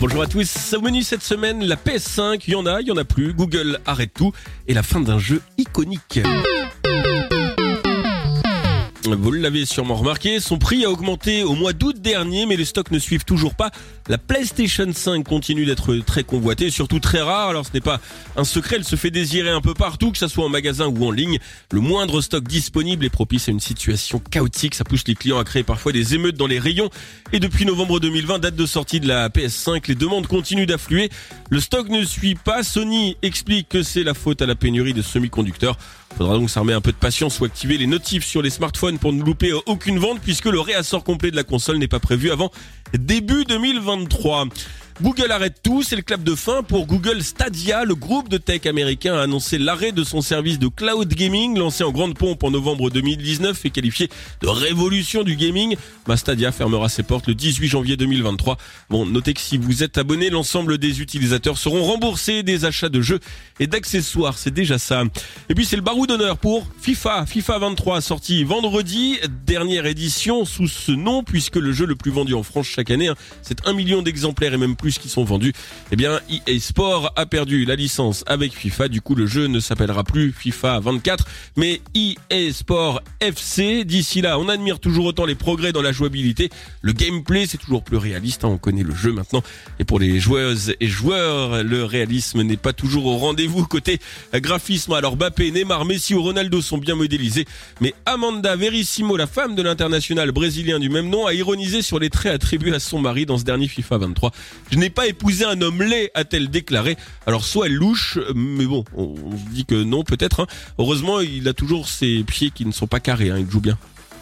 Bonjour à tous, au menu cette semaine, la PS5, il y en a, il y en a plus, Google arrête tout. Et la fin d'un jeu iconique. Vous l'avez sûrement remarqué, son prix a augmenté au mois d'août dernier, mais les stocks ne suivent toujours pas. La PlayStation 5 continue d'être très convoitée, surtout très rare. Alors ce n'est pas un secret, elle se fait désirer un peu partout, que ce soit en magasin ou en ligne. Le moindre stock disponible est propice à une situation chaotique. Ça pousse les clients à créer parfois des émeutes dans les rayons. Et depuis novembre 2020, date de sortie de la PS5, les demandes continuent d'affluer. Le stock ne suit pas. Sony explique que c'est la faute à la pénurie de semi-conducteurs. Faudra donc s'armer un peu de patience ou activer les notifs sur les smartphones pour ne louper aucune vente puisque le réassort complet de la console n'est pas prévu avant début 2023. Google arrête tout, c'est le clap de fin pour Google Stadia. Le groupe de tech américain a annoncé l'arrêt de son service de cloud gaming lancé en grande pompe en novembre 2019 et qualifié de révolution du gaming. Ma Stadia fermera ses portes le 18 janvier 2023. Bon, notez que si vous êtes abonné, l'ensemble des utilisateurs seront remboursés des achats de jeux et d'accessoires. C'est déjà ça. Et puis c'est le barou d'honneur pour FIFA. FIFA 23 sorti vendredi, dernière édition sous ce nom puisque le jeu le plus vendu en France chaque année, hein, c'est un million d'exemplaires et même plus plus qui sont vendus. Eh bien, EA Sport a perdu la licence avec FIFA. Du coup, le jeu ne s'appellera plus FIFA 24, mais EA Sport FC. D'ici là, on admire toujours autant les progrès dans la jouabilité. Le gameplay, c'est toujours plus réaliste. Hein. On connaît le jeu maintenant. Et pour les joueuses et joueurs, le réalisme n'est pas toujours au rendez-vous côté graphisme. Alors, Mbappé, Neymar, Messi ou Ronaldo sont bien modélisés. Mais Amanda Verissimo, la femme de l'international brésilien du même nom, a ironisé sur les traits attribués à son mari dans ce dernier FIFA 23. Je n'ai pas épousé un homme laid, a-t-elle déclaré. Alors soit elle louche, mais bon, on, dit que non peut-être. Hein. Heureusement, il a toujours ses pieds qui ne sont pas carrés, hein. il joue bien.